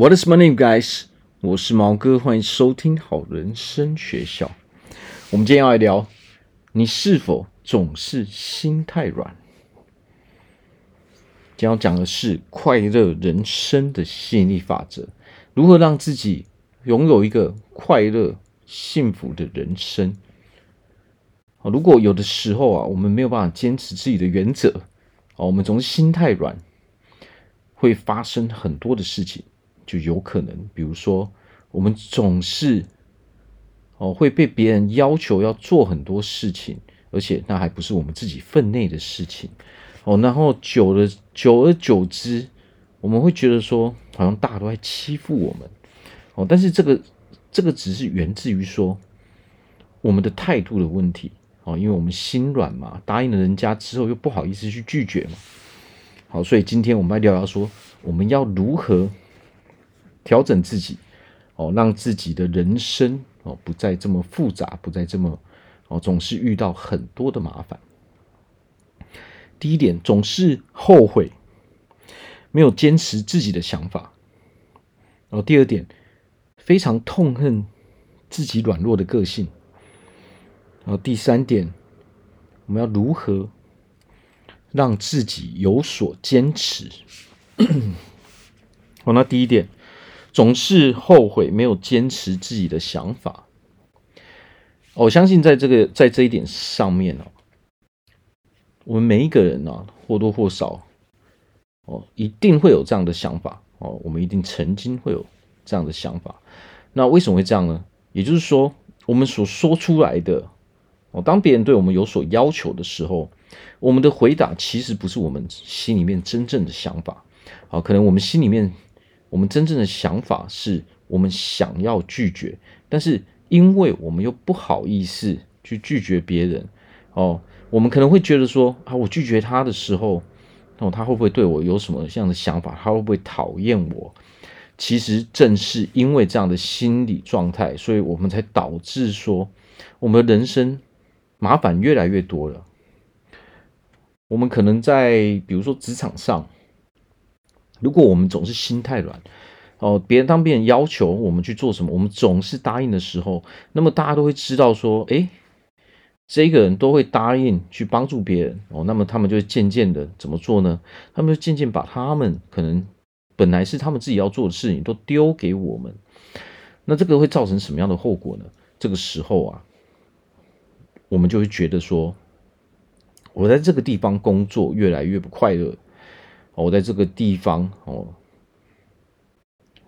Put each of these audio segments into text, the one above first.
What is my name, guys？我是毛哥，欢迎收听好人生学校。我们今天要来聊，你是否总是心太软？今天要讲的是快乐人生的吸引力法则，如何让自己拥有一个快乐、幸福的人生。如果有的时候啊，我们没有办法坚持自己的原则，我们总是心太软，会发生很多的事情。就有可能，比如说，我们总是哦会被别人要求要做很多事情，而且那还不是我们自己分内的事情哦。然后久了，久而久之，我们会觉得说，好像大家都在欺负我们哦。但是这个这个只是源自于说我们的态度的问题哦，因为我们心软嘛，答应了人家之后又不好意思去拒绝嘛。好，所以今天我们来聊聊说，我们要如何。调整自己，哦，让自己的人生哦不再这么复杂，不再这么哦总是遇到很多的麻烦。第一点，总是后悔没有坚持自己的想法。然后第二点，非常痛恨自己软弱的个性。然后第三点，我们要如何让自己有所坚持？好，那第一点。总是后悔没有坚持自己的想法。我相信在这个在这一点上面哦，我们每一个人呢，或多或少哦，一定会有这样的想法哦。我们一定曾经会有这样的想法。那为什么会这样呢？也就是说，我们所说出来的哦，当别人对我们有所要求的时候，我们的回答其实不是我们心里面真正的想法。好，可能我们心里面。我们真正的想法是我们想要拒绝，但是因为我们又不好意思去拒绝别人，哦，我们可能会觉得说啊，我拒绝他的时候，哦，他会不会对我有什么这样的想法？他会不会讨厌我？其实正是因为这样的心理状态，所以我们才导致说，我们的人生麻烦越来越多了。我们可能在比如说职场上。如果我们总是心太软，哦，别人当别人要求我们去做什么，我们总是答应的时候，那么大家都会知道说，诶，这个人都会答应去帮助别人哦，那么他们就渐渐的怎么做呢？他们就渐渐把他们可能本来是他们自己要做的事情都丢给我们，那这个会造成什么样的后果呢？这个时候啊，我们就会觉得说，我在这个地方工作越来越不快乐。我在这个地方哦，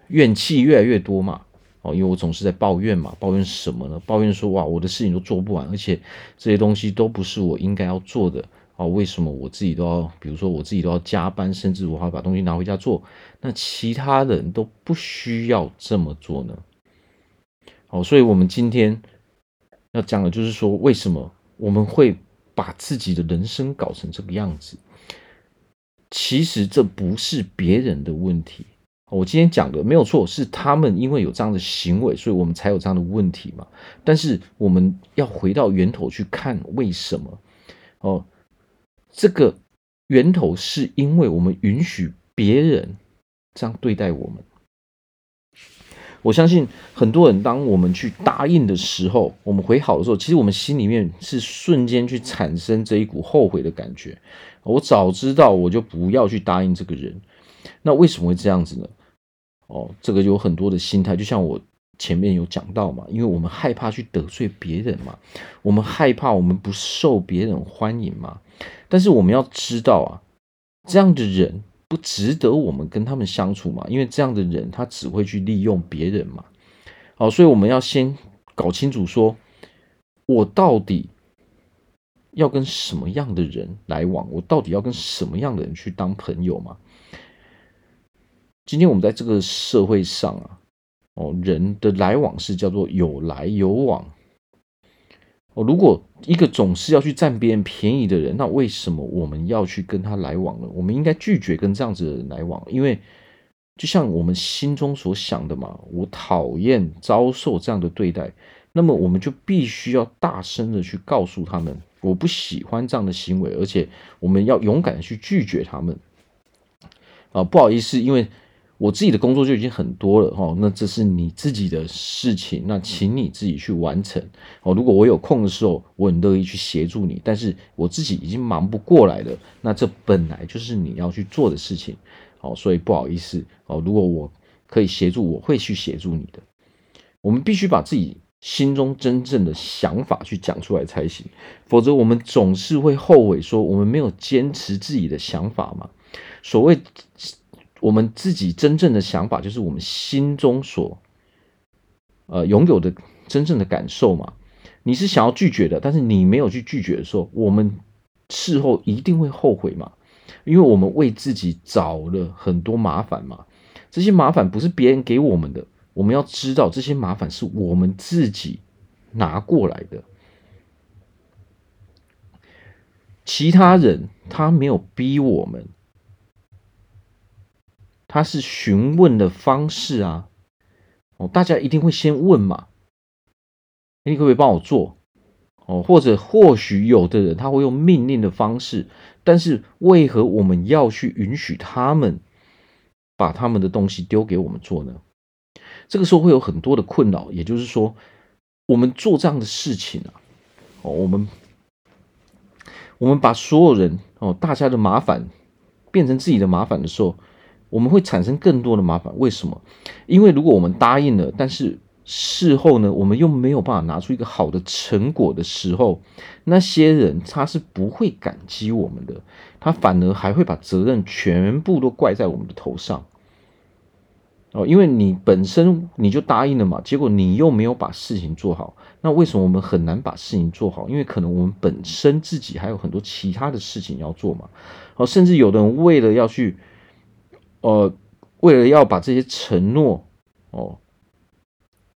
怨气越来越多嘛，哦，因为我总是在抱怨嘛，抱怨什么呢？抱怨说哇，我的事情都做不完，而且这些东西都不是我应该要做的啊，为什么我自己都要，比如说我自己都要加班，甚至我还把东西拿回家做，那其他人都不需要这么做呢？哦，所以我们今天要讲的就是说，为什么我们会把自己的人生搞成这个样子？其实这不是别人的问题，我今天讲的没有错，是他们因为有这样的行为，所以我们才有这样的问题嘛。但是我们要回到源头去看为什么哦，这个源头是因为我们允许别人这样对待我们。我相信很多人，当我们去答应的时候，我们回好的时候，其实我们心里面是瞬间去产生这一股后悔的感觉。我早知道，我就不要去答应这个人。那为什么会这样子呢？哦，这个有很多的心态，就像我前面有讲到嘛，因为我们害怕去得罪别人嘛，我们害怕我们不受别人欢迎嘛。但是我们要知道啊，这样的人。不值得我们跟他们相处嘛？因为这样的人他只会去利用别人嘛。好，所以我们要先搞清楚，说我到底要跟什么样的人来往？我到底要跟什么样的人去当朋友嘛？今天我们在这个社会上啊，哦，人的来往是叫做有来有往。哦，如果一个总是要去占别人便宜的人，那为什么我们要去跟他来往呢？我们应该拒绝跟这样子的人来往，因为就像我们心中所想的嘛，我讨厌遭受这样的对待，那么我们就必须要大声的去告诉他们，我不喜欢这样的行为，而且我们要勇敢的去拒绝他们。啊，不好意思，因为我自己的工作就已经很多了哈，那这是你自己的事情，那请你自己去完成哦。如果我有空的时候，我很乐意去协助你，但是我自己已经忙不过来了，那这本来就是你要去做的事情哦，所以不好意思哦。如果我可以协助，我会去协助你的。我们必须把自己心中真正的想法去讲出来才行，否则我们总是会后悔说我们没有坚持自己的想法嘛。所谓。我们自己真正的想法，就是我们心中所呃拥有的真正的感受嘛。你是想要拒绝的，但是你没有去拒绝的时候，我们事后一定会后悔嘛，因为我们为自己找了很多麻烦嘛。这些麻烦不是别人给我们的，我们要知道这些麻烦是我们自己拿过来的。其他人他没有逼我们。他是询问的方式啊，哦，大家一定会先问嘛，你可不可以帮我做？哦，或者或许有的人他会用命令的方式，但是为何我们要去允许他们把他们的东西丢给我们做呢？这个时候会有很多的困扰，也就是说，我们做这样的事情啊，哦，我们我们把所有人哦，大家的麻烦变成自己的麻烦的时候。我们会产生更多的麻烦，为什么？因为如果我们答应了，但是事后呢，我们又没有办法拿出一个好的成果的时候，那些人他是不会感激我们的，他反而还会把责任全部都怪在我们的头上。哦，因为你本身你就答应了嘛，结果你又没有把事情做好，那为什么我们很难把事情做好？因为可能我们本身自己还有很多其他的事情要做嘛。哦，甚至有的人为了要去。呃，为了要把这些承诺哦，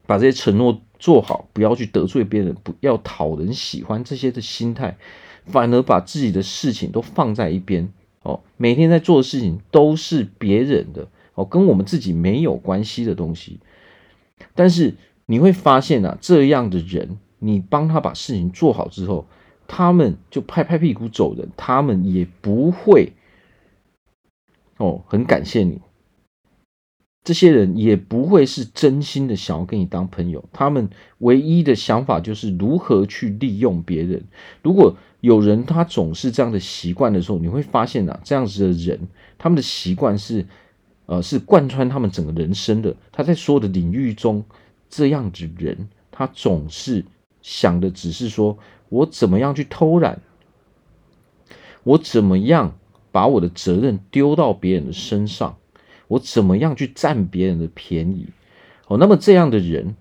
把这些承诺做好，不要去得罪别人，不要讨人喜欢这些的心态，反而把自己的事情都放在一边哦，每天在做的事情都是别人的哦，跟我们自己没有关系的东西。但是你会发现啊，这样的人，你帮他把事情做好之后，他们就拍拍屁股走人，他们也不会。哦，很感谢你。这些人也不会是真心的想要跟你当朋友，他们唯一的想法就是如何去利用别人。如果有人他总是这样的习惯的时候，你会发现啊，这样子的人，他们的习惯是，呃，是贯穿他们整个人生的。他在所有的领域中，这样子人，他总是想的只是说我怎么样去偷懒，我怎么样。把我的责任丢到别人的身上，我怎么样去占别人的便宜？哦，那么这样的人，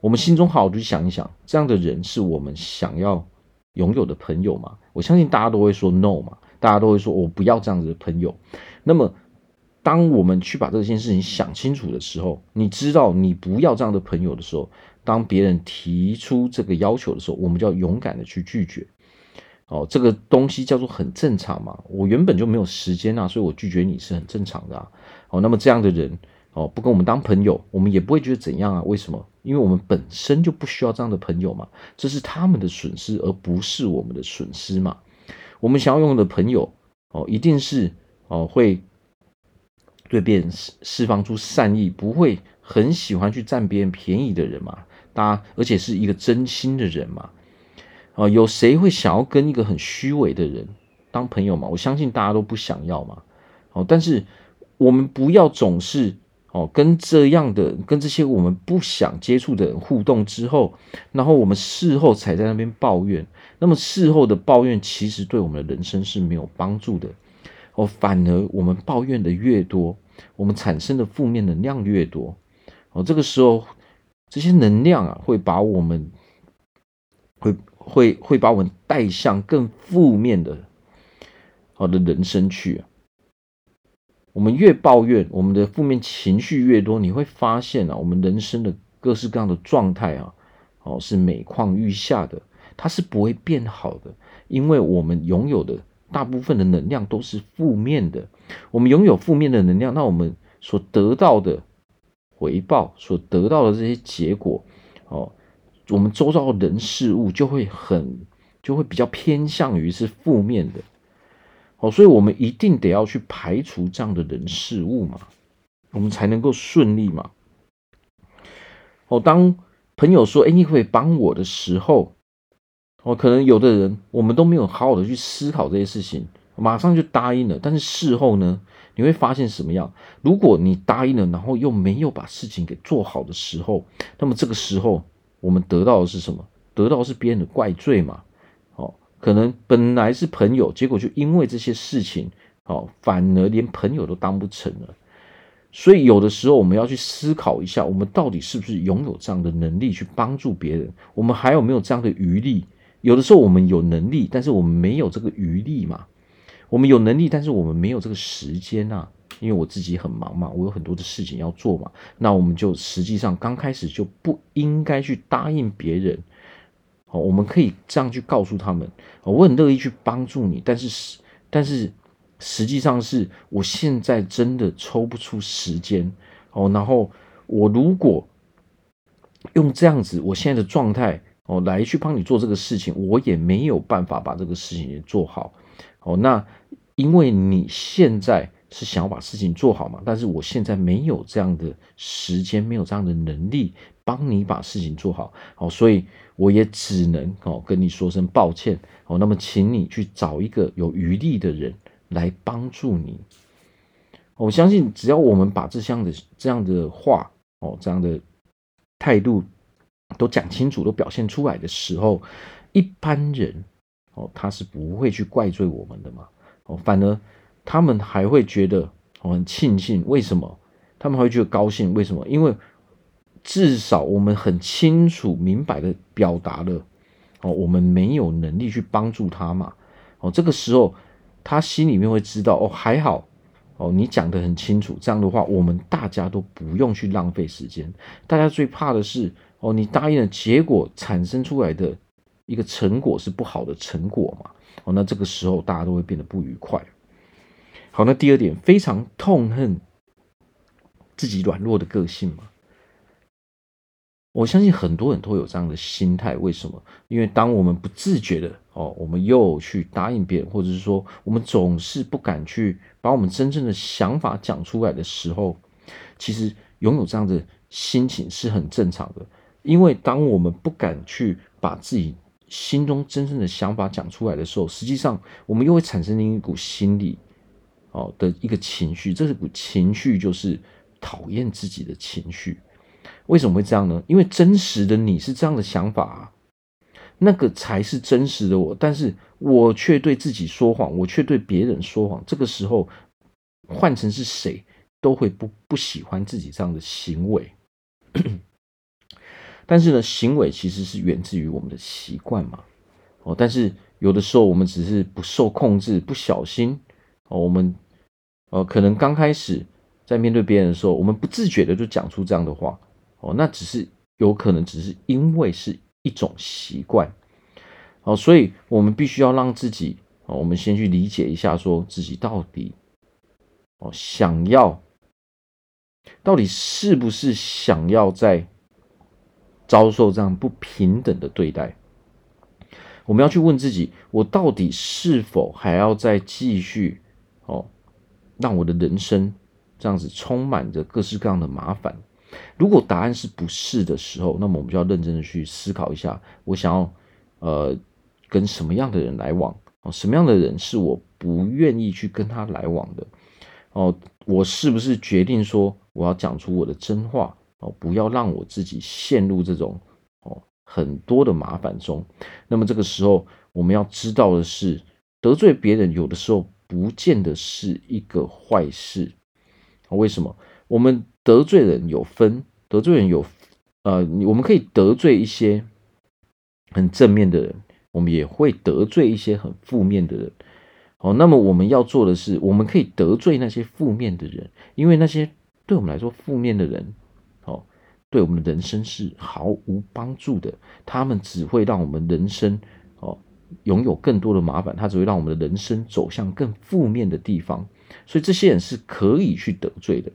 我们心中好好去想一想，这样的人是我们想要拥有的朋友吗？我相信大家都会说 no 嘛，大家都会说我不要这样子的朋友。那么，当我们去把这件事情想清楚的时候，你知道你不要这样的朋友的时候，当别人提出这个要求的时候，我们就要勇敢的去拒绝。哦，这个东西叫做很正常嘛。我原本就没有时间啊，所以我拒绝你是很正常的啊。哦，那么这样的人哦，不跟我们当朋友，我们也不会觉得怎样啊。为什么？因为我们本身就不需要这样的朋友嘛。这是他们的损失，而不是我们的损失嘛。我们想要拥有的朋友哦，一定是哦会对别人释释放出善意，不会很喜欢去占别人便宜的人嘛。大家，而且是一个真心的人嘛。啊，有谁会想要跟一个很虚伪的人当朋友吗？我相信大家都不想要嘛。哦，但是我们不要总是哦跟这样的、跟这些我们不想接触的人互动之后，然后我们事后才在那边抱怨。那么事后的抱怨其实对我们的人生是没有帮助的。哦，反而我们抱怨的越多，我们产生的负面能量越多。哦，这个时候这些能量啊会把我们会。会会把我们带向更负面的好的人生去。我们越抱怨，我们的负面情绪越多，你会发现啊，我们人生的各式各样的状态啊，哦，是每况愈下的，它是不会变好的，因为我们拥有的大部分的能量都是负面的。我们拥有负面的能量，那我们所得到的回报，所得到的这些结果，我们周遭的人事物就会很，就会比较偏向于是负面的，哦，所以我们一定得要去排除这样的人事物嘛。我们才能够顺利嘛。哦，当朋友说：“哎，你会帮我的时候，哦，可能有的人我们都没有好好的去思考这些事情，马上就答应了。但是事后呢，你会发现什么样？如果你答应了，然后又没有把事情给做好的时候，那么这个时候我们得到的是什么？得到的是别人的怪罪嘛。哦，可能本来是朋友，结果就因为这些事情，哦，反而连朋友都当不成了。”所以，有的时候我们要去思考一下，我们到底是不是拥有这样的能力去帮助别人？我们还有没有这样的余力？有的时候我们有能力，但是我们没有这个余力嘛。我们有能力，但是我们没有这个时间啊。因为我自己很忙嘛，我有很多的事情要做嘛。那我们就实际上刚开始就不应该去答应别人。好，我们可以这样去告诉他们：我很乐意去帮助你，但是，但是。实际上是我现在真的抽不出时间哦，然后我如果用这样子我现在的状态哦来去帮你做这个事情，我也没有办法把这个事情也做好哦。那因为你现在是想要把事情做好嘛，但是我现在没有这样的时间，没有这样的能力帮你把事情做好好，所以我也只能哦跟你说声抱歉哦。那么，请你去找一个有余力的人。来帮助你，我相信只要我们把这样的这样的话哦，这样的态度都讲清楚，都表现出来的时候，一般人哦，他是不会去怪罪我们的嘛，哦，反而他们还会觉得我很庆幸，为什么？他们还会觉得高兴，为什么？因为至少我们很清楚明白的表达了哦，我们没有能力去帮助他嘛，哦，这个时候。他心里面会知道哦，还好哦，你讲得很清楚。这样的话，我们大家都不用去浪费时间。大家最怕的是哦，你答应了，结果产生出来的一个成果是不好的成果嘛？哦，那这个时候大家都会变得不愉快。好，那第二点，非常痛恨自己软弱的个性嘛。我相信很多人都有这样的心态，为什么？因为当我们不自觉的哦，我们又去答应别人，或者是说我们总是不敢去把我们真正的想法讲出来的时候，其实拥有这样的心情是很正常的。因为当我们不敢去把自己心中真正的想法讲出来的时候，实际上我们又会产生一股心理哦的一个情绪，这股情绪就是讨厌自己的情绪。为什么会这样呢？因为真实的你是这样的想法啊，那个才是真实的我，但是我却对自己说谎，我却对别人说谎。这个时候换成是谁都会不不喜欢自己这样的行为。但是呢，行为其实是源自于我们的习惯嘛。哦，但是有的时候我们只是不受控制，不小心哦，我们呃可能刚开始在面对别人的时候，我们不自觉的就讲出这样的话。哦，那只是有可能，只是因为是一种习惯，哦，所以我们必须要让自己，哦，我们先去理解一下，说自己到底，哦，想要，到底是不是想要在遭受这样不平等的对待？我们要去问自己，我到底是否还要再继续，哦，让我的人生这样子充满着各式各样的麻烦？如果答案是不是的时候，那么我们就要认真的去思考一下，我想要呃跟什么样的人来往哦，什么样的人是我不愿意去跟他来往的哦，我是不是决定说我要讲出我的真话哦，不要让我自己陷入这种哦很多的麻烦中。那么这个时候我们要知道的是，得罪别人有的时候不见得是一个坏事。为什么？我们得罪人有分，得罪人有，呃，我们可以得罪一些很正面的人，我们也会得罪一些很负面的人。好，那么我们要做的是，我们可以得罪那些负面的人，因为那些对我们来说负面的人，哦，对我们的人生是毫无帮助的，他们只会让我们人生拥有更多的麻烦，他只会让我们的人生走向更负面的地方。所以这些人是可以去得罪的。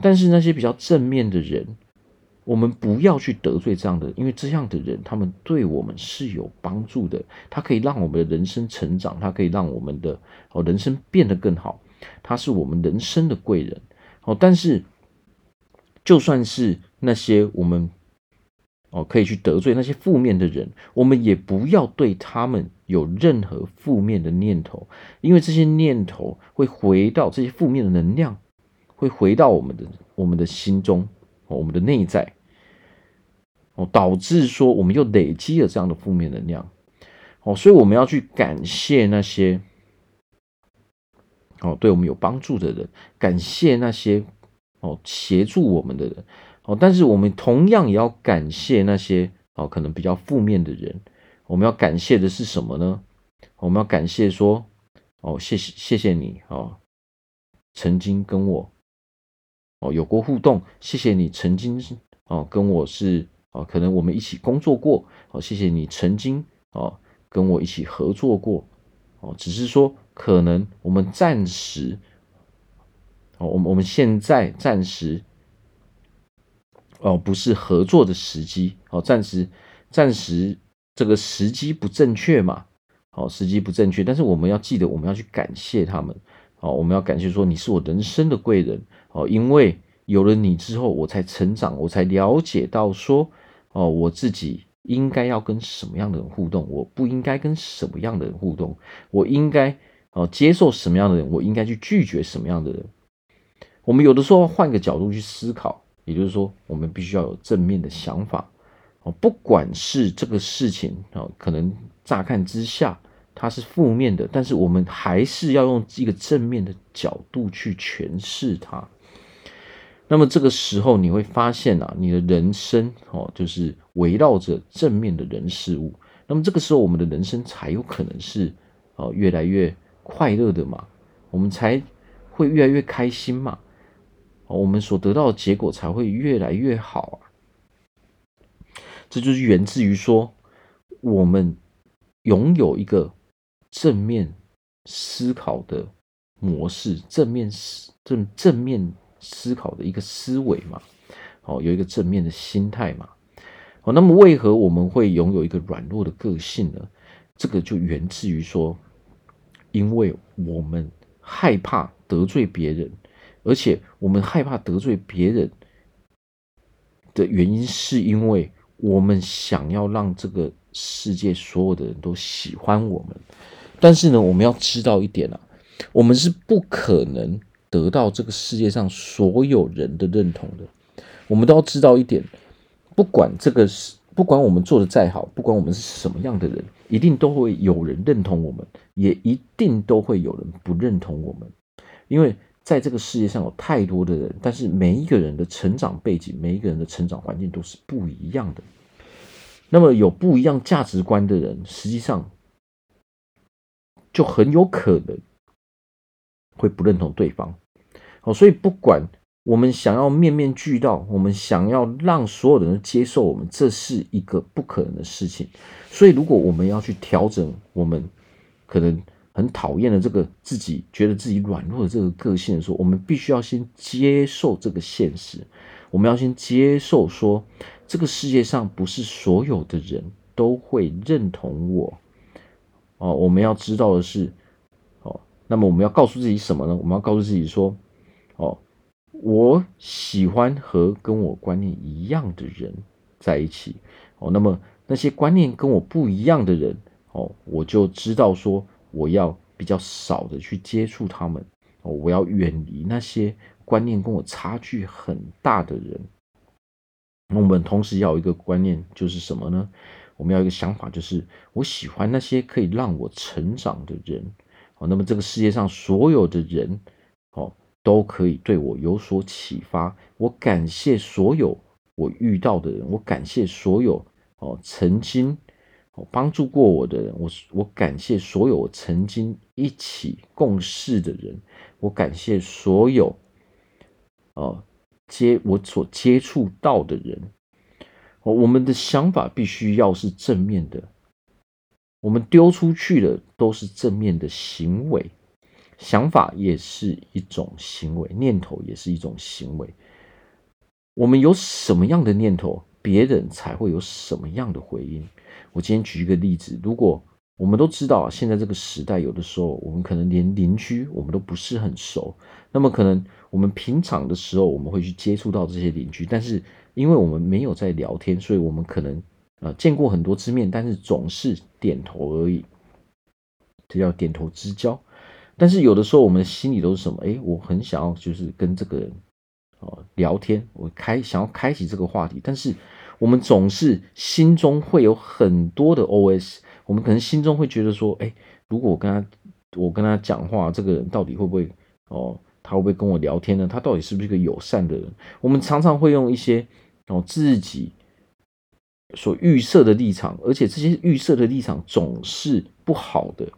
但是那些比较正面的人，我们不要去得罪这样的，因为这样的人他们对我们是有帮助的，他可以让我们的人生成长，他可以让我们的哦人生变得更好，他是我们人生的贵人哦。但是就算是那些我们哦可以去得罪那些负面的人，我们也不要对他们有任何负面的念头，因为这些念头会回到这些负面的能量，会回到我们的我们的心中，我们的内在，哦，导致说我们又累积了这样的负面能量，哦，所以我们要去感谢那些。哦，对我们有帮助的人，感谢那些哦协助我们的人，哦，但是我们同样也要感谢那些哦可能比较负面的人。我们要感谢的是什么呢？我们要感谢说，哦，谢谢谢谢你哦，曾经跟我哦有过互动，谢谢你曾经哦跟我是哦可能我们一起工作过，哦，谢谢你曾经哦跟我一起合作过，哦，只是说。可能我们暂时，哦，我们我们现在暂时，哦，不是合作的时机，哦，暂时暂时这个时机不正确嘛，哦，时机不正确，但是我们要记得，我们要去感谢他们，哦，我们要感谢说你是我人生的贵人，哦，因为有了你之后，我才成长，我才了解到说，哦，我自己应该要跟什么样的人互动，我不应该跟什么样的人互动，我应该。哦，接受什么样的人，我应该去拒绝什么样的人。我们有的时候换个角度去思考，也就是说，我们必须要有正面的想法。哦，不管是这个事情啊，可能乍看之下它是负面的，但是我们还是要用一个正面的角度去诠释它。那么这个时候你会发现啊，你的人生哦，就是围绕着正面的人事物。那么这个时候，我们的人生才有可能是哦，越来越。快乐的嘛，我们才会越来越开心嘛，我们所得到的结果才会越来越好啊。这就是源自于说，我们拥有一个正面思考的模式，正面思正正面思考的一个思维嘛，哦，有一个正面的心态嘛，哦，那么为何我们会拥有一个软弱的个性呢？这个就源自于说。因为我们害怕得罪别人，而且我们害怕得罪别人的原因，是因为我们想要让这个世界所有的人都喜欢我们。但是呢，我们要知道一点啊，我们是不可能得到这个世界上所有人的认同的。我们都要知道一点，不管这个是。不管我们做的再好，不管我们是什么样的人，一定都会有人认同我们，也一定都会有人不认同我们。因为在这个世界上有太多的人，但是每一个人的成长背景，每一个人的成长环境都是不一样的。那么有不一样价值观的人，实际上就很有可能会不认同对方。哦，所以不管。我们想要面面俱到，我们想要让所有人都接受我们，这是一个不可能的事情。所以，如果我们要去调整我们可能很讨厌的这个自己，觉得自己软弱的这个个性的时候，我们必须要先接受这个现实。我们要先接受说，这个世界上不是所有的人都会认同我。哦，我们要知道的是，哦，那么我们要告诉自己什么呢？我们要告诉自己说，哦。我喜欢和跟我观念一样的人在一起哦。那么那些观念跟我不一样的人哦，我就知道说我要比较少的去接触他们。我要远离那些观念跟我差距很大的人。那我们同时要有一个观念，就是什么呢？我们要一个想法，就是我喜欢那些可以让我成长的人哦。那么这个世界上所有的人哦。都可以对我有所启发。我感谢所有我遇到的人，我感谢所有哦曾经帮助过我的人，我我感谢所有我曾经一起共事的人，我感谢所有哦接我所接触到的人。我们的想法必须要是正面的，我们丢出去的都是正面的行为。想法也是一种行为，念头也是一种行为。我们有什么样的念头，别人才会有什么样的回应。我今天举一个例子：如果我们都知道，现在这个时代，有的时候我们可能连邻居我们都不是很熟。那么可能我们平常的时候，我们会去接触到这些邻居，但是因为我们没有在聊天，所以我们可能呃见过很多次面，但是总是点头而已，这叫点头之交。但是有的时候我们心里都是什么？哎，我很想要就是跟这个人哦聊天，我开想要开启这个话题，但是我们总是心中会有很多的 OS。我们可能心中会觉得说，哎，如果我跟他，我跟他讲话，这个人到底会不会哦？他会不会跟我聊天呢？他到底是不是一个友善的人？我们常常会用一些哦自己所预设的立场，而且这些预设的立场总是不好的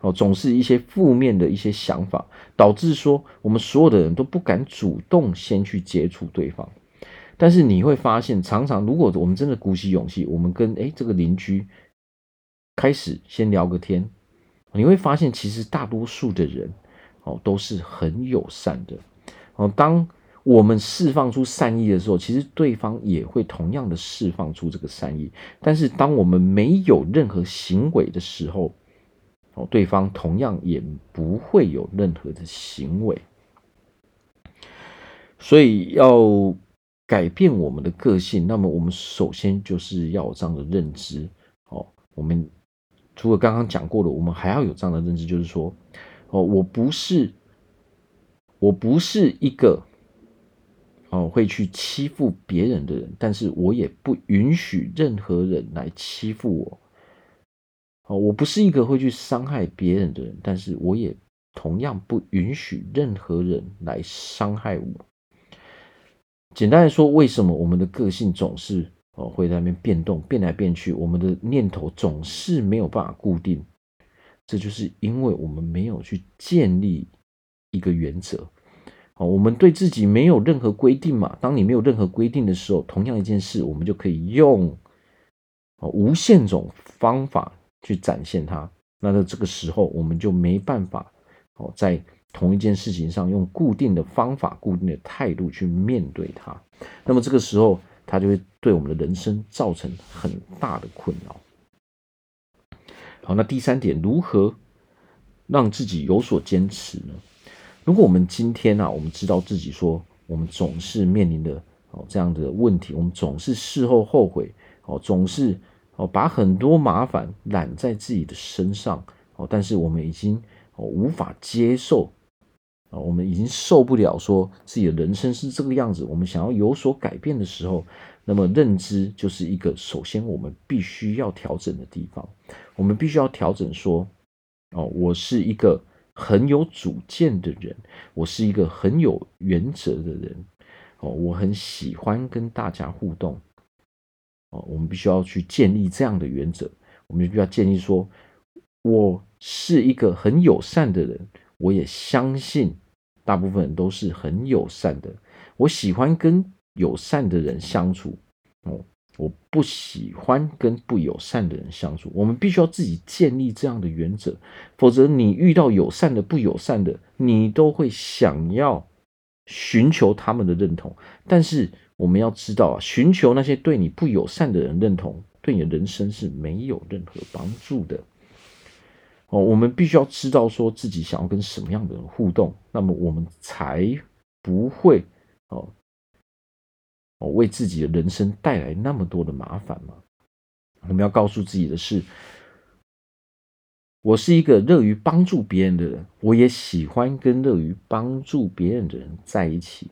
哦，总是一些负面的一些想法，导致说我们所有的人都不敢主动先去接触对方。但是你会发现，常常如果我们真的鼓起勇气，我们跟诶这个邻居。开始先聊个天，你会发现其实大多数的人哦都是很友善的哦。当我们释放出善意的时候，其实对方也会同样的释放出这个善意。但是当我们没有任何行为的时候，哦，对方同样也不会有任何的行为。所以要改变我们的个性，那么我们首先就是要有这样的认知哦，我们。除了刚刚讲过的，我们还要有这样的认知，就是说，哦，我不是，我不是一个，哦，会去欺负别人的人，但是我也不允许任何人来欺负我。哦，我不是一个会去伤害别人的人，但是我也同样不允许任何人来伤害我。简单来说，为什么我们的个性总是？哦，会在那边变动，变来变去，我们的念头总是没有办法固定，这就是因为我们没有去建立一个原则。哦，我们对自己没有任何规定嘛。当你没有任何规定的时候，同样一件事，我们就可以用哦无限种方法去展现它。那在这个时候，我们就没办法哦在同一件事情上用固定的方法、固定的态度去面对它。那么这个时候。它就会对我们的人生造成很大的困扰。好，那第三点，如何让自己有所坚持呢？如果我们今天啊，我们知道自己说，我们总是面临的哦这样的问题，我们总是事后后悔哦，总是哦把很多麻烦揽在自己的身上哦，但是我们已经哦无法接受。啊，我们已经受不了说自己的人生是这个样子，我们想要有所改变的时候，那么认知就是一个首先我们必须要调整的地方。我们必须要调整说，哦，我是一个很有主见的人，我是一个很有原则的人，哦，我很喜欢跟大家互动，哦，我们必须要去建立这样的原则。我们必须要建立说，我是一个很友善的人，我也相信。大部分人都是很友善的，我喜欢跟友善的人相处哦，我不喜欢跟不友善的人相处。我们必须要自己建立这样的原则，否则你遇到友善的、不友善的，你都会想要寻求他们的认同。但是我们要知道啊，寻求那些对你不友善的人认同，对你的人生是没有任何帮助的。哦，我们必须要知道说自己想要跟什么样的人互动，那么我们才不会哦哦为自己的人生带来那么多的麻烦嘛。我们要告诉自己的是，我是一个乐于帮助别人的人，我也喜欢跟乐于帮助别人的人在一起。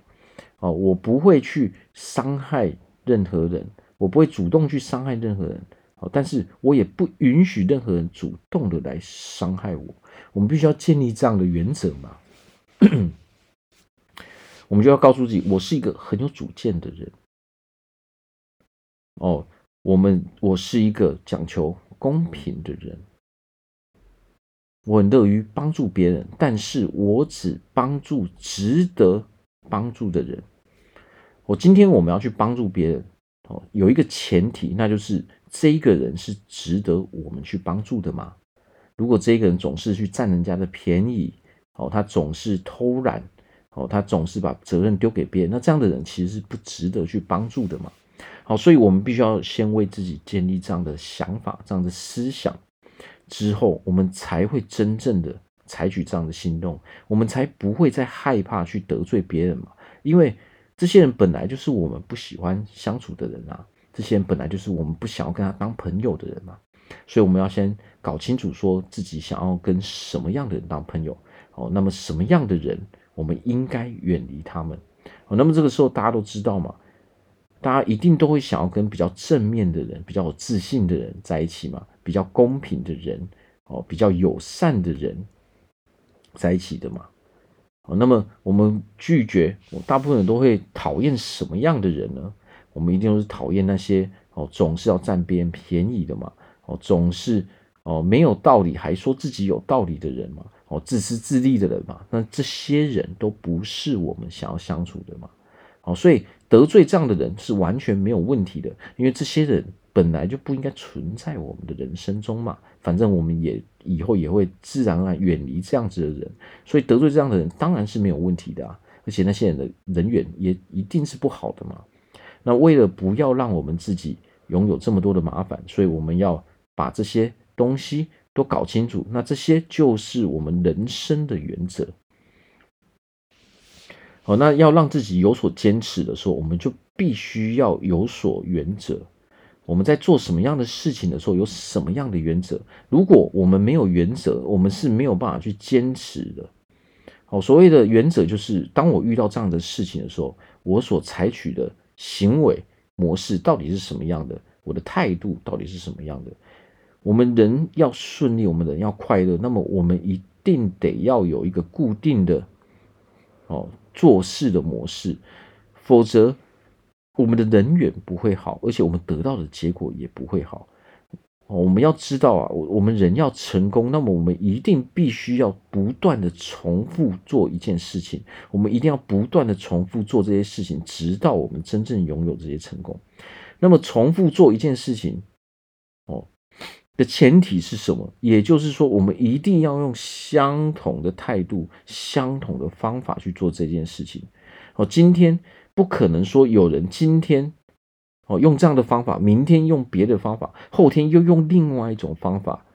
哦，我不会去伤害任何人，我不会主动去伤害任何人。但是我也不允许任何人主动的来伤害我。我们必须要建立这样的原则嘛？我们就要告诉自己，我是一个很有主见的人。哦，我们我是一个讲求公平的人。我很乐于帮助别人，但是我只帮助值得帮助的人。我今天我们要去帮助别人，哦，有一个前提，那就是。这一个人是值得我们去帮助的吗？如果这一个人总是去占人家的便宜，哦，他总是偷懒，哦，他总是把责任丢给别人，那这样的人其实是不值得去帮助的嘛。好，所以我们必须要先为自己建立这样的想法、这样的思想，之后，我们才会真正的采取这样的行动，我们才不会再害怕去得罪别人嘛。因为这些人本来就是我们不喜欢相处的人啊，这些人本来就是我们不想要跟他当朋友的人嘛。所以我们要先搞清楚，说自己想要跟什么样的人当朋友。哦，那么什么样的人我们应该远离他们？哦，那么这个时候大家都知道嘛，大家一定都会想要跟比较正面的人、比较有自信的人在一起嘛，比较公平的人，哦，比较友善的人在一起的嘛。那么我们拒绝，我大部分人都会讨厌什么样的人呢？我们一定是讨厌那些哦，总是要占别人便宜的嘛，哦，总是哦没有道理还说自己有道理的人嘛。哦，自私自利的人嘛，那这些人都不是我们想要相处的嘛。哦，所以得罪这样的人是完全没有问题的，因为这些人本来就不应该存在我们的人生中嘛。反正我们也以后也会自然而然远离这样子的人，所以得罪这样的人当然是没有问题的啊。而且那些人的人缘也一定是不好的嘛。那为了不要让我们自己拥有这么多的麻烦，所以我们要把这些东西。都搞清楚，那这些就是我们人生的原则。好，那要让自己有所坚持的时候，我们就必须要有所原则。我们在做什么样的事情的时候，有什么样的原则？如果我们没有原则，我们是没有办法去坚持的。好，所谓的原则就是，当我遇到这样的事情的时候，我所采取的行为模式到底是什么样的？我的态度到底是什么样的？我们人要顺利，我们人要快乐，那么我们一定得要有一个固定的哦做事的模式，否则我们的人缘不会好，而且我们得到的结果也不会好。我们要知道啊，我我们人要成功，那么我们一定必须要不断的重复做一件事情，我们一定要不断的重复做这些事情，直到我们真正拥有这些成功。那么重复做一件事情，哦。的前提是什么？也就是说，我们一定要用相同的态度、相同的方法去做这件事情。哦，今天不可能说有人今天哦用这样的方法，明天用别的方法，后天又用另外一种方法，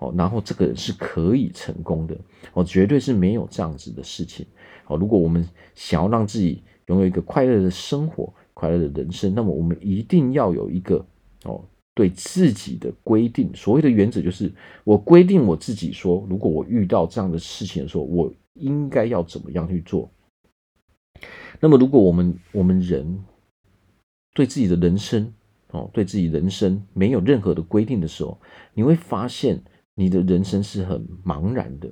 哦，然后这个人是可以成功的。哦，绝对是没有这样子的事情。哦，如果我们想要让自己拥有一个快乐的生活、快乐的人生，那么我们一定要有一个哦。对自己的规定，所谓的原则就是我规定我自己说，如果我遇到这样的事情的时候，我应该要怎么样去做。那么，如果我们我们人对自己的人生哦，对自己人生没有任何的规定的时候，你会发现你的人生是很茫然的，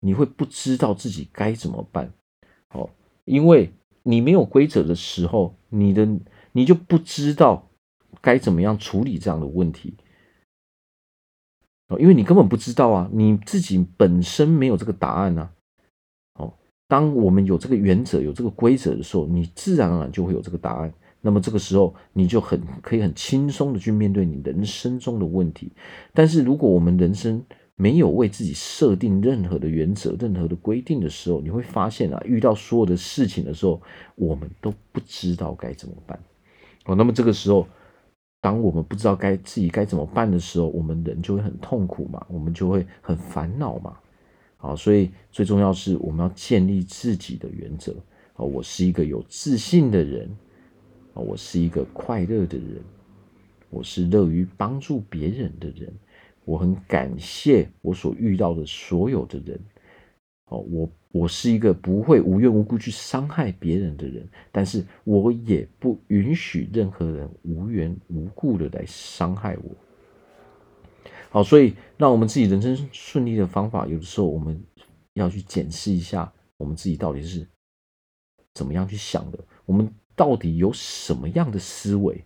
你会不知道自己该怎么办。哦，因为你没有规则的时候，你的你就不知道。该怎么样处理这样的问题？哦，因为你根本不知道啊，你自己本身没有这个答案啊。当我们有这个原则、有这个规则的时候，你自然而然就会有这个答案。那么这个时候，你就很可以很轻松的去面对你人生中的问题。但是如果我们人生没有为自己设定任何的原则、任何的规定的时候，你会发现啊，遇到所有的事情的时候，我们都不知道该怎么办。哦，那么这个时候。当我们不知道该自己该怎么办的时候，我们人就会很痛苦嘛，我们就会很烦恼嘛。好，所以最重要是我们要建立自己的原则。啊，我是一个有自信的人，啊，我是一个快乐的人，我是乐于帮助别人的人，我很感谢我所遇到的所有的人。哦，我我是一个不会无缘无故去伤害别人的人，但是我也不允许任何人无缘无故的来伤害我。好，所以让我们自己人生顺利的方法，有的时候我们要去检视一下，我们自己到底是怎么样去想的，我们到底有什么样的思维。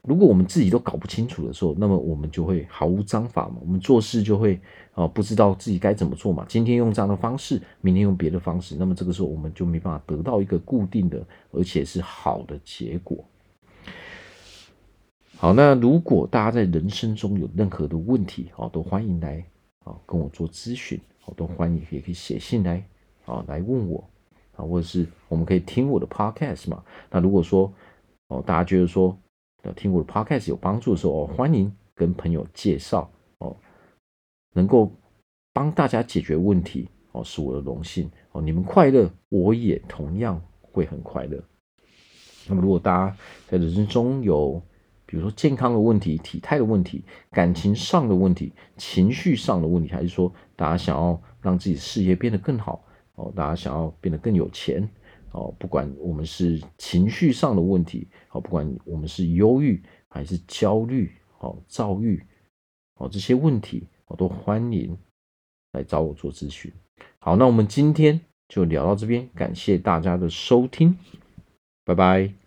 如果我们自己都搞不清楚的时候，那么我们就会毫无章法嘛，我们做事就会啊不知道自己该怎么做嘛。今天用这样的方式，明天用别的方式，那么这个时候我们就没办法得到一个固定的而且是好的结果。好，那如果大家在人生中有任何的问题，啊，都欢迎来啊跟我做咨询，好，都欢迎也可以写信来啊来问我啊，或者是我们可以听我的 podcast 嘛。那如果说哦大家觉得说。听我的 podcast 有帮助的时候，哦，欢迎跟朋友介绍哦。能够帮大家解决问题哦，是我的荣幸哦。你们快乐，我也同样会很快乐。那么，如果大家在人生中有，比如说健康的问题、体态的问题、感情上的问题、情绪上的问题，还是说大家想要让自己的事业变得更好哦，大家想要变得更有钱哦，不管我们是情绪上的问题，哦，不管我们是忧郁还是焦虑、哦躁郁，哦这些问题，我都欢迎来找我做咨询。好，那我们今天就聊到这边，感谢大家的收听。拜拜。